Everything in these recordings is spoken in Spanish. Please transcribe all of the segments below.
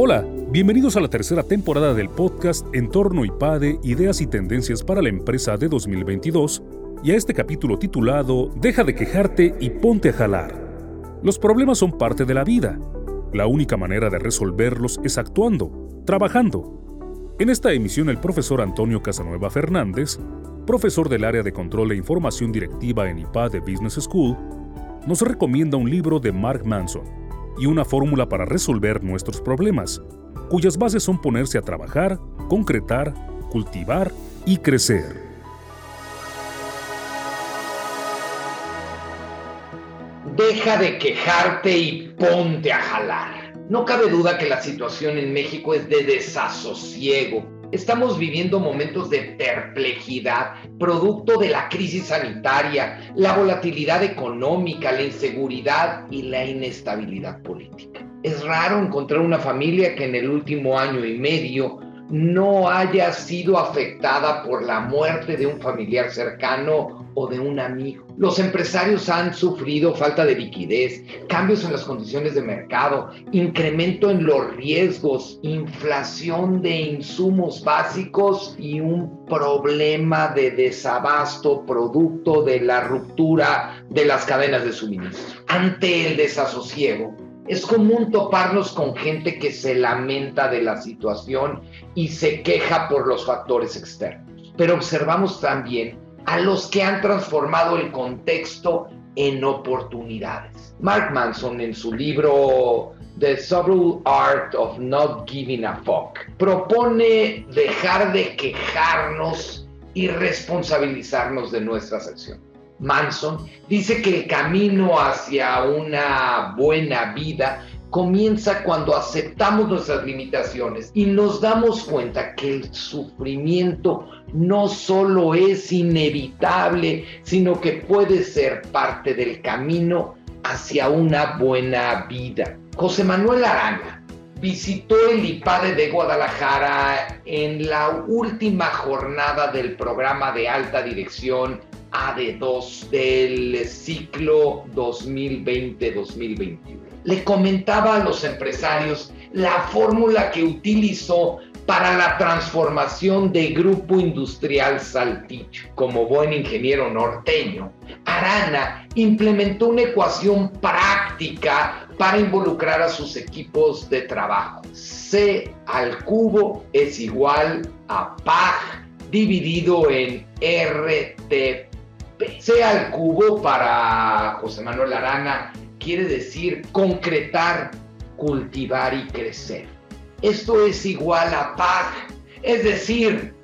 Hola, bienvenidos a la tercera temporada del podcast Entorno IPADE, Ideas y Tendencias para la Empresa de 2022 y a este capítulo titulado Deja de quejarte y ponte a jalar. Los problemas son parte de la vida. La única manera de resolverlos es actuando, trabajando. En esta emisión el profesor Antonio Casanueva Fernández, profesor del área de control e información directiva en IPADE Business School, nos recomienda un libro de Mark Manson y una fórmula para resolver nuestros problemas, cuyas bases son ponerse a trabajar, concretar, cultivar y crecer. Deja de quejarte y ponte a jalar. No cabe duda que la situación en México es de desasosiego. Estamos viviendo momentos de perplejidad, producto de la crisis sanitaria, la volatilidad económica, la inseguridad y la inestabilidad política. Es raro encontrar una familia que en el último año y medio no haya sido afectada por la muerte de un familiar cercano o de un amigo. Los empresarios han sufrido falta de liquidez, cambios en las condiciones de mercado, incremento en los riesgos, inflación de insumos básicos y un problema de desabasto producto de la ruptura de las cadenas de suministro. Ante el desasosiego, es común toparnos con gente que se lamenta de la situación y se queja por los factores externos. Pero observamos también a los que han transformado el contexto en oportunidades. Mark Manson en su libro The Subtle Art of Not Giving a Fuck propone dejar de quejarnos y responsabilizarnos de nuestras acciones. Manson dice que el camino hacia una buena vida comienza cuando aceptamos nuestras limitaciones y nos damos cuenta que el sufrimiento no solo es inevitable, sino que puede ser parte del camino hacia una buena vida. José Manuel Arana visitó el IPADE de Guadalajara en la última jornada del programa de alta dirección AD2 del ciclo 2020-2021. Le comentaba a los empresarios la fórmula que utilizó para la transformación de Grupo Industrial Saltillo. Como buen ingeniero norteño, Arana implementó una ecuación práctica para involucrar a sus equipos de trabajo. C al cubo es igual a PAG dividido en RTP C al cubo para José Manuel Arana quiere decir concretar, cultivar y crecer. Esto es igual a PAG, es decir,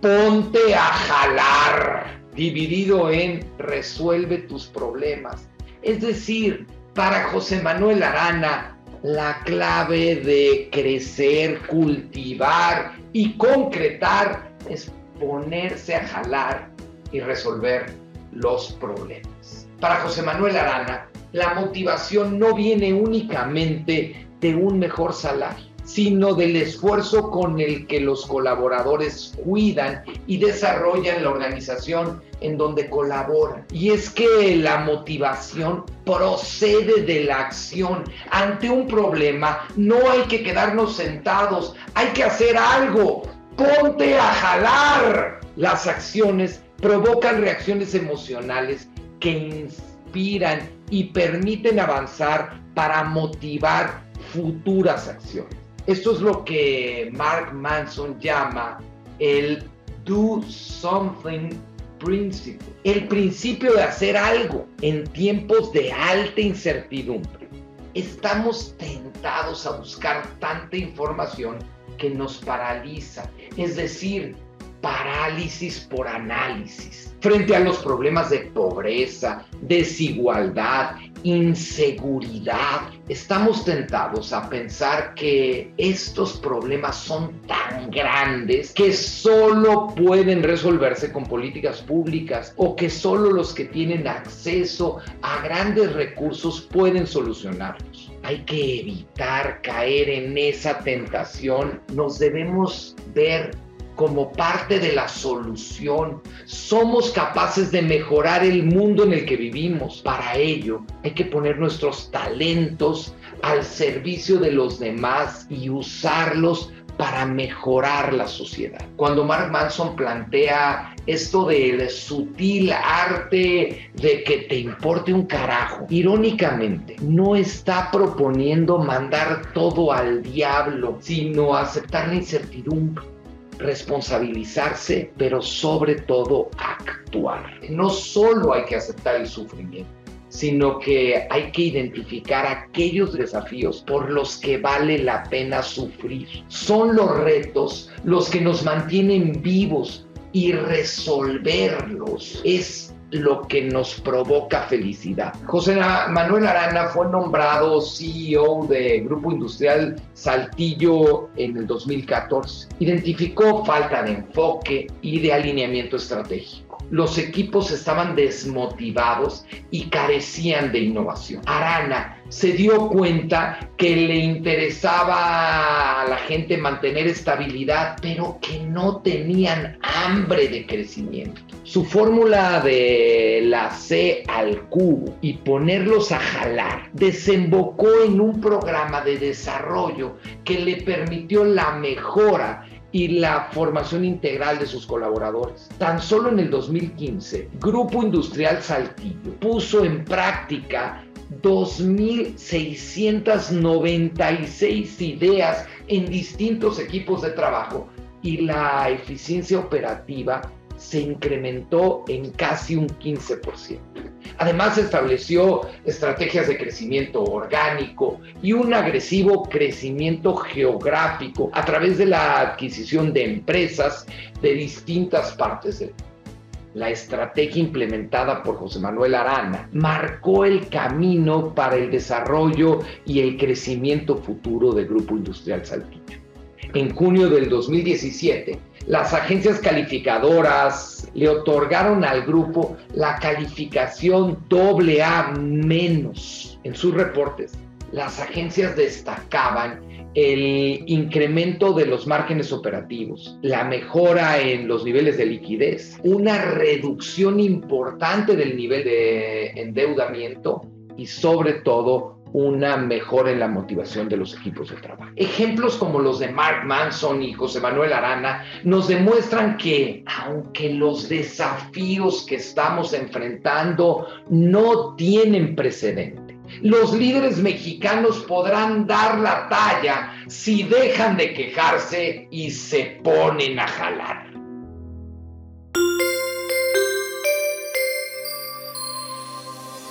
ponte a jalar, dividido en resuelve tus problemas. Es decir, para José Manuel Arana, la clave de crecer, cultivar y concretar es ponerse a jalar y resolver los problemas. Para José Manuel Arana, la motivación no viene únicamente de un mejor salario, sino del esfuerzo con el que los colaboradores cuidan y desarrollan la organización en donde colaboran. Y es que la motivación procede de la acción. Ante un problema no hay que quedarnos sentados, hay que hacer algo. Ponte a jalar. Las acciones provocan reacciones emocionales que inspiran y permiten avanzar para motivar futuras acciones. Esto es lo que Mark Manson llama el do something principle, el principio de hacer algo en tiempos de alta incertidumbre. Estamos tentados a buscar tanta información que nos paraliza, es decir, parálisis por análisis frente a los problemas de pobreza, desigualdad, inseguridad. Estamos tentados a pensar que estos problemas son tan grandes que solo pueden resolverse con políticas públicas o que solo los que tienen acceso a grandes recursos pueden solucionarlos. Hay que evitar caer en esa tentación. Nos debemos ver como parte de la solución. Somos capaces de mejorar el mundo en el que vivimos. Para ello hay que poner nuestros talentos al servicio de los demás y usarlos para mejorar la sociedad. Cuando Mark Manson plantea esto del sutil arte de que te importe un carajo, irónicamente, no está proponiendo mandar todo al diablo, sino aceptar la incertidumbre responsabilizarse, pero sobre todo actuar. No solo hay que aceptar el sufrimiento, sino que hay que identificar aquellos desafíos por los que vale la pena sufrir. Son los retos los que nos mantienen vivos y resolverlos es lo que nos provoca felicidad. José Manuel Arana fue nombrado CEO de Grupo Industrial Saltillo en el 2014. Identificó falta de enfoque y de alineamiento estratégico los equipos estaban desmotivados y carecían de innovación. Arana se dio cuenta que le interesaba a la gente mantener estabilidad, pero que no tenían hambre de crecimiento. Su fórmula de la C al cubo y ponerlos a jalar desembocó en un programa de desarrollo que le permitió la mejora y la formación integral de sus colaboradores. Tan solo en el 2015, Grupo Industrial Saltillo puso en práctica 2.696 ideas en distintos equipos de trabajo y la eficiencia operativa se incrementó en casi un 15%. Además, estableció estrategias de crecimiento orgánico y un agresivo crecimiento geográfico a través de la adquisición de empresas de distintas partes del mundo. La estrategia implementada por José Manuel Arana marcó el camino para el desarrollo y el crecimiento futuro del Grupo Industrial Saltillo. En junio del 2017, las agencias calificadoras le otorgaron al grupo la calificación AA menos en sus reportes. Las agencias destacaban el incremento de los márgenes operativos, la mejora en los niveles de liquidez, una reducción importante del nivel de endeudamiento y sobre todo una mejora en la motivación de los equipos de trabajo. Ejemplos como los de Mark Manson y José Manuel Arana nos demuestran que aunque los desafíos que estamos enfrentando no tienen precedente, los líderes mexicanos podrán dar la talla si dejan de quejarse y se ponen a jalar.